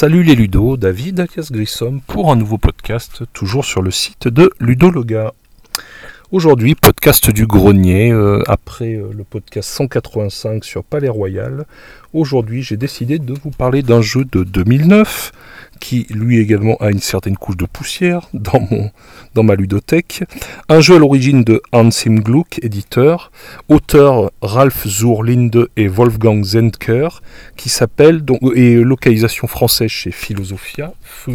Salut les Ludo, David Acas Grissom pour un nouveau podcast, toujours sur le site de Ludologa. Aujourd'hui, podcast du grenier, euh, après euh, le podcast 185 sur Palais Royal. Aujourd'hui, j'ai décidé de vous parler d'un jeu de 2009 qui lui également a une certaine couche de poussière dans, ma ludothèque. Un jeu à l'origine de Hans Im Gluck, éditeur, auteur Ralph Zurlinde et Wolfgang Zentker, qui s'appelle, donc, et localisation française chez Philosophia,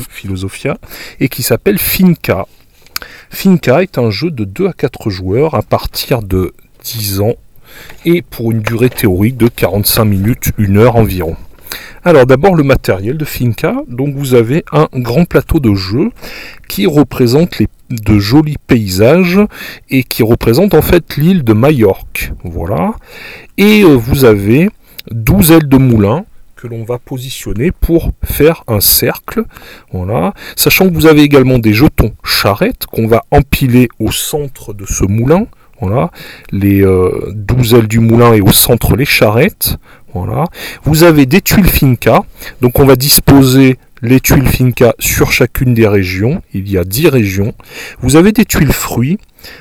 Philosophia et qui s'appelle Finca. Finca est un jeu de 2 à 4 joueurs à partir de 10 ans et pour une durée théorique de 45 minutes, 1 heure environ. Alors d'abord le matériel de Finca, donc vous avez un grand plateau de jeu qui représente de jolis paysages et qui représente en fait l'île de Majorque. Voilà. Et euh, vous avez 12 ailes de moulin que l'on va positionner pour faire un cercle. Voilà. Sachant que vous avez également des jetons charrettes qu'on va empiler au centre de ce moulin. Voilà, les 12 euh, ailes du moulin et au centre les charrettes. Vous avez des tuiles Finca. Donc on va disposer les tuiles Finca sur chacune des régions. Il y a 10 régions. Vous avez des tuiles fruits.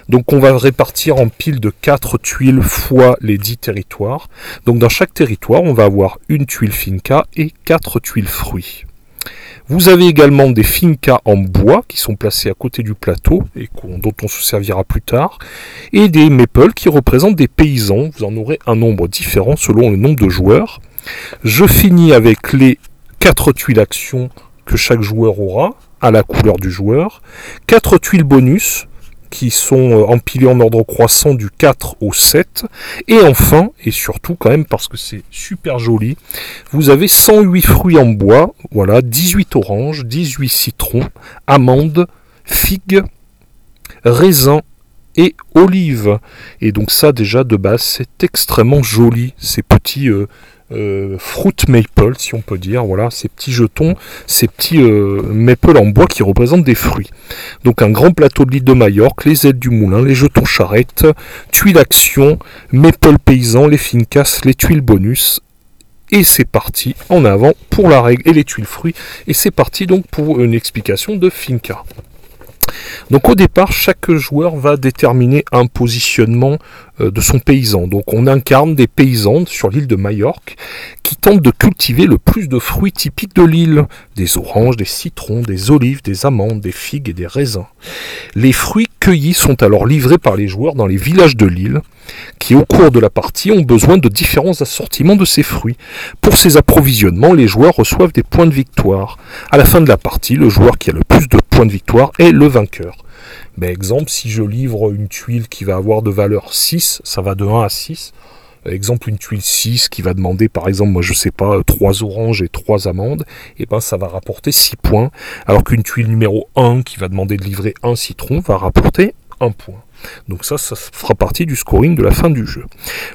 Donc on va répartir en piles de 4 tuiles fois les 10 territoires. Donc dans chaque territoire, on va avoir une tuile Finca et 4 tuiles fruits. Vous avez également des fincas en bois qui sont placés à côté du plateau et dont on se servira plus tard. Et des maples qui représentent des paysans. Vous en aurez un nombre différent selon le nombre de joueurs. Je finis avec les 4 tuiles actions que chaque joueur aura à la couleur du joueur. 4 tuiles bonus qui sont euh, empilés en ordre croissant du 4 au 7. Et enfin, et surtout quand même parce que c'est super joli, vous avez 108 fruits en bois, voilà, 18 oranges, 18 citrons, amandes, figues, raisins et olives. Et donc ça déjà de base c'est extrêmement joli, ces petits euh, euh, fruit maple, si on peut dire. Voilà, ces petits jetons, ces petits euh, maple en bois qui représentent des fruits. Donc un grand plateau de l'île de Majorque, les aides du moulin, les jetons charrettes, tuiles action, maple paysan, les fincas, les tuiles bonus. Et c'est parti en avant pour la règle et les tuiles fruits. Et c'est parti donc pour une explication de Finca. Donc au départ, chaque joueur va déterminer un positionnement de son paysan. Donc on incarne des paysans sur l'île de Majorque qui tentent de cultiver le plus de fruits typiques de l'île. Des oranges, des citrons, des olives, des amandes, des figues et des raisins. Les fruits cueillis sont alors livrés par les joueurs dans les villages de l'île qui au cours de la partie ont besoin de différents assortiments de ces fruits. Pour ces approvisionnements, les joueurs reçoivent des points de victoire. À la fin de la partie, le joueur qui a le plus de points de victoire est le vainqueur. Ben, exemple, si je livre une tuile qui va avoir de valeur 6, ça va de 1 à 6. Exemple, une tuile 6 qui va demander, par exemple, moi je sais pas, 3 oranges et 3 amandes, et ben ça va rapporter 6 points. Alors qu'une tuile numéro 1 qui va demander de livrer un citron va rapporter 1 point. Donc ça, ça fera partie du scoring de la fin du jeu.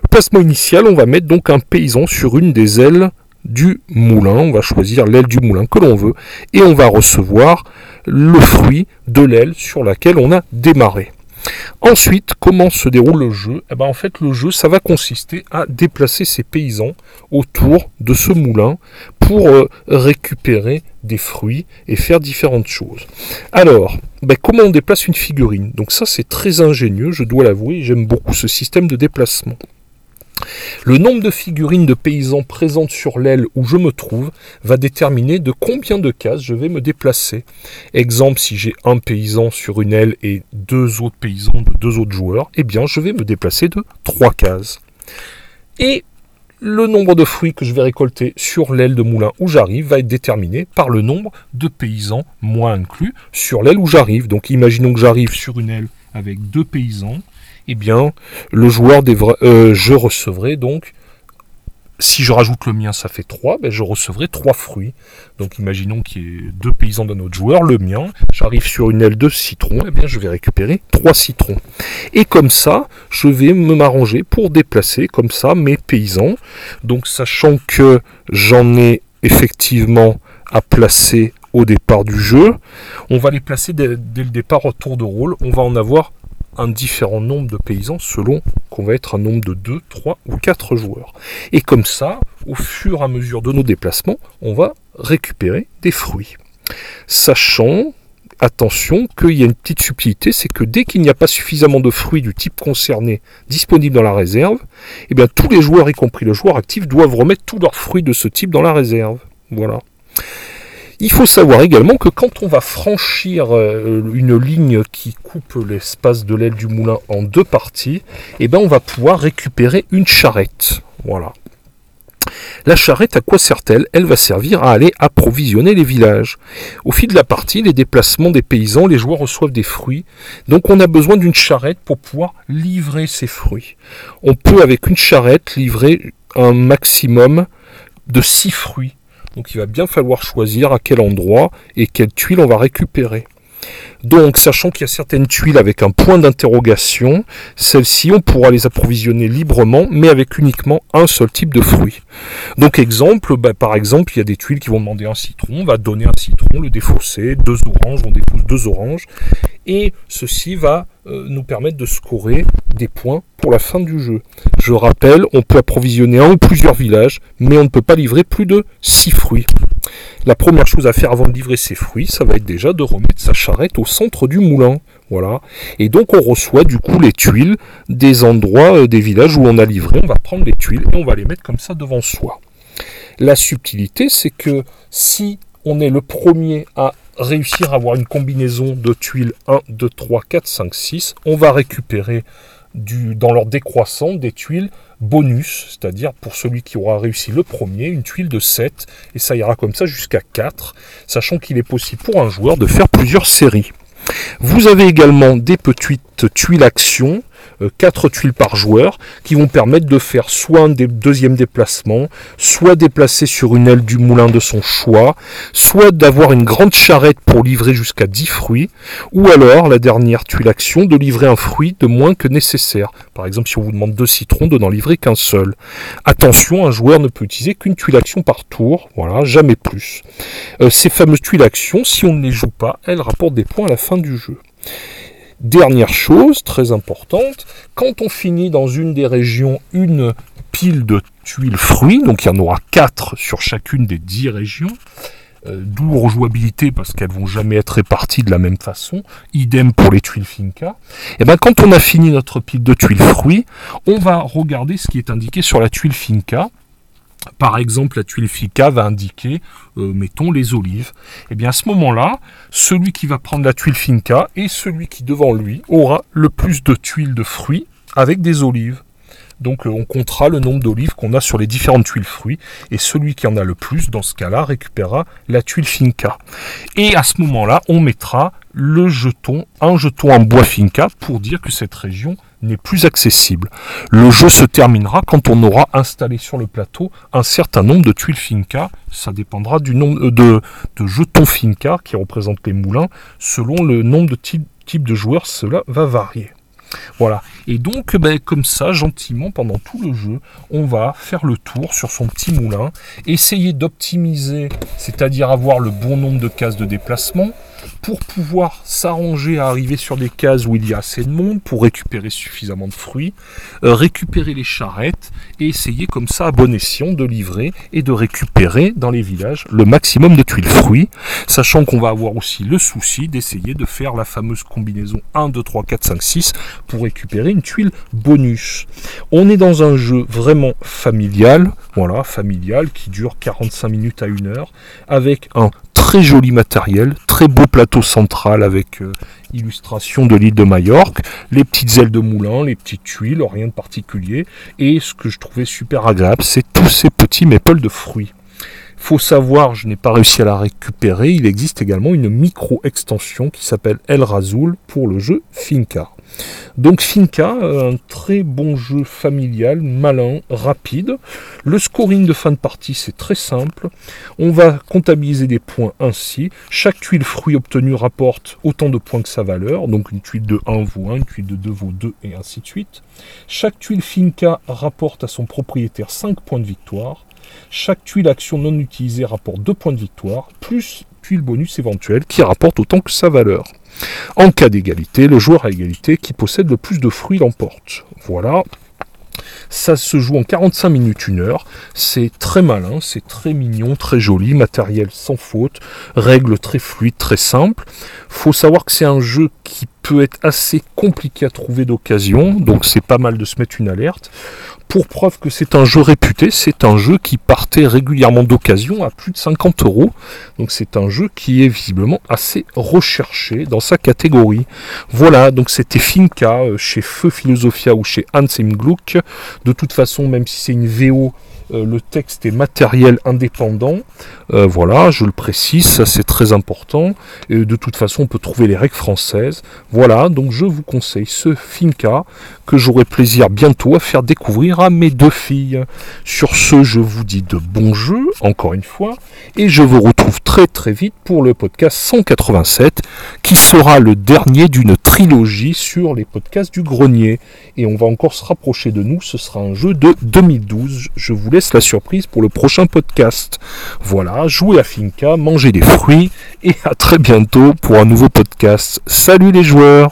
Placement initial, on va mettre donc un paysan sur une des ailes du moulin. On va choisir l'aile du moulin que l'on veut et on va recevoir le fruit de l'aile sur laquelle on a démarré. Ensuite, comment se déroule le jeu? Eh ben, En fait, le jeu, ça va consister à déplacer ces paysans autour de ce moulin pour euh, récupérer des fruits et faire différentes choses. Alors, ben, comment on déplace une figurine? Donc ça, c'est très ingénieux, je dois l'avouer, j'aime beaucoup ce système de déplacement. Le nombre de figurines de paysans présentes sur l'aile où je me trouve va déterminer de combien de cases je vais me déplacer. Exemple, si j'ai un paysan sur une aile et deux autres paysans de deux autres joueurs, eh bien je vais me déplacer de trois cases. Et le nombre de fruits que je vais récolter sur l'aile de moulin où j'arrive va être déterminé par le nombre de paysans, moi inclus, sur l'aile où j'arrive. Donc imaginons que j'arrive sur une aile avec deux paysans, eh bien, le joueur euh, je recevrai donc si je rajoute le mien, ça fait 3, ben je recevrai 3 fruits. Donc imaginons qu'il y ait deux paysans d'un autre joueur, le mien, j'arrive sur une aile de citron, et eh bien je vais récupérer 3 citrons. Et comme ça, je vais me m'arranger pour déplacer comme ça mes paysans. Donc sachant que j'en ai effectivement à placer au départ du jeu, on va les placer dès le départ au tour de rôle, on va en avoir un différent nombre de paysans selon qu'on va être un nombre de 2, 3 ou 4 joueurs. Et comme ça, au fur et à mesure de nos déplacements, on va récupérer des fruits. Sachant, attention, qu'il y a une petite subtilité, c'est que dès qu'il n'y a pas suffisamment de fruits du type concerné disponibles dans la réserve, eh bien tous les joueurs, y compris le joueur actif, doivent remettre tous leurs fruits de ce type dans la réserve. Voilà. Il faut savoir également que quand on va franchir euh, une ligne qui coupe l'espace de l'aile du moulin en deux parties, eh ben on va pouvoir récupérer une charrette. Voilà. La charrette, à quoi sert-elle? Elle va servir à aller approvisionner les villages. Au fil de la partie, les déplacements des paysans, les joueurs reçoivent des fruits. Donc on a besoin d'une charrette pour pouvoir livrer ces fruits. On peut avec une charrette livrer un maximum de 6 fruits donc il va bien falloir choisir à quel endroit et quelle tuile on va récupérer. Donc, sachant qu'il y a certaines tuiles avec un point d'interrogation, celles-ci, on pourra les approvisionner librement, mais avec uniquement un seul type de fruit. Donc, exemple, bah, par exemple, il y a des tuiles qui vont demander un citron, on va donner un citron, le défausser, deux oranges, on dépose deux oranges, et ceci va euh, nous permettre de scorer des points pour la fin du jeu. Je rappelle, on peut approvisionner un ou plusieurs villages, mais on ne peut pas livrer plus de 6 fruits. La première chose à faire avant de livrer ses fruits, ça va être déjà de remettre sa charrette au centre du moulin. Voilà. Et donc on reçoit du coup les tuiles des endroits, euh, des villages où on a livré. On va prendre les tuiles et on va les mettre comme ça devant soi. La subtilité, c'est que si on est le premier à réussir à avoir une combinaison de tuiles 1, 2, 3, 4, 5, 6, on va récupérer dans leur décroissant des tuiles bonus, c'est-à-dire pour celui qui aura réussi le premier, une tuile de 7, et ça ira comme ça jusqu'à 4, sachant qu'il est possible pour un joueur de faire plusieurs séries. Vous avez également des petites tuiles action 4 euh, tuiles par joueur qui vont permettre de faire soit un deuxième déplacement, soit déplacer sur une aile du moulin de son choix, soit d'avoir une grande charrette pour livrer jusqu'à 10 fruits, ou alors la dernière tuile action de livrer un fruit de moins que nécessaire. Par exemple, si on vous demande deux citrons, de n'en livrer qu'un seul. Attention, un joueur ne peut utiliser qu'une tuile action par tour, voilà, jamais plus. Euh, ces fameuses tuiles action, si on ne les joue pas, elles rapportent des points à la fin du jeu. Dernière chose très importante, quand on finit dans une des régions une pile de tuiles fruits, donc il y en aura 4 sur chacune des 10 régions, euh, d'où rejouabilité parce qu'elles vont jamais être réparties de la même façon, idem pour les tuiles Finca, et eh bien quand on a fini notre pile de tuiles fruits, on va regarder ce qui est indiqué sur la tuile Finca, par exemple, la tuile FICA va indiquer, euh, mettons, les olives. Et eh bien à ce moment-là, celui qui va prendre la tuile Finca et celui qui devant lui aura le plus de tuiles de fruits avec des olives. Donc euh, on comptera le nombre d'olives qu'on a sur les différentes tuiles fruits et celui qui en a le plus dans ce cas-là récupérera la tuile Finca. Et à ce moment-là, on mettra le jeton, un jeton en bois Finca pour dire que cette région n'est plus accessible. Le jeu se terminera quand on aura installé sur le plateau un certain nombre de tuiles Finca. Ça dépendra du nombre euh, de, jetons Finca qui représentent les moulins. Selon le nombre de types de joueurs, cela va varier. Voilà. Et donc, ben, comme ça, gentiment, pendant tout le jeu, on va faire le tour sur son petit moulin, essayer d'optimiser, c'est-à-dire avoir le bon nombre de cases de déplacement, pour pouvoir s'arranger à arriver sur des cases où il y a assez de monde, pour récupérer suffisamment de fruits, euh, récupérer les charrettes, et essayer comme ça, à bon escient, de livrer et de récupérer dans les villages le maximum de tuiles fruits, sachant qu'on va avoir aussi le souci d'essayer de faire la fameuse combinaison 1, 2, 3, 4, 5, 6 pour récupérer une tuile bonus. On est dans un jeu vraiment familial, voilà, familial, qui dure 45 minutes à 1 heure, avec un très joli matériel, très beau plateau central avec euh, illustration de l'île de Majorque, les petites ailes de moulin, les petites tuiles, rien de particulier. Et ce que je trouvais super agréable, c'est tous ces petits méples de fruits. Faut savoir, je n'ai pas réussi à la récupérer, il existe également une micro-extension qui s'appelle El Razul pour le jeu Finca. Donc Finca, un très bon jeu familial, malin, rapide. Le scoring de fin de partie, c'est très simple. On va comptabiliser des points ainsi. Chaque tuile fruit obtenue rapporte autant de points que sa valeur. Donc une tuile de 1 vaut 1, une tuile de 2 vaut 2 et ainsi de suite. Chaque tuile Finca rapporte à son propriétaire 5 points de victoire. Chaque tuile action non utilisée rapporte 2 points de victoire, plus tuile bonus éventuelle qui rapporte autant que sa valeur. En cas d'égalité, le joueur à égalité qui possède le plus de fruits l'emporte. Voilà. Ça se joue en 45 minutes, 1 heure. C'est très malin, c'est très mignon, très joli, matériel sans faute, règles très fluides, très simples. Faut savoir que c'est un jeu qui peut être assez compliqué à trouver d'occasion, donc c'est pas mal de se mettre une alerte. Pour preuve que c'est un jeu réputé, c'est un jeu qui partait régulièrement d'occasion à plus de 50 euros. Donc c'est un jeu qui est visiblement assez recherché dans sa catégorie. Voilà, donc c'était Finca euh, chez Feu Philosophia ou chez Hans im Gluck. De toute façon, même si c'est une VO, euh, le texte est matériel indépendant. Euh, voilà, je le précise, ça c'est très important. Et de toute façon, on peut trouver les règles françaises. Voilà, donc je vous conseille ce Finca que j'aurai plaisir bientôt à faire découvrir à mes deux filles. Sur ce, je vous dis de bons jeux, encore une fois, et je vous retrouve très très vite pour le podcast 187, qui sera le dernier d'une trilogie sur les podcasts du grenier. Et on va encore se rapprocher de nous, ce sera un jeu de 2012. Je vous la surprise pour le prochain podcast. Voilà, jouez à Finca, mangez des fruits, et à très bientôt pour un nouveau podcast. Salut les joueurs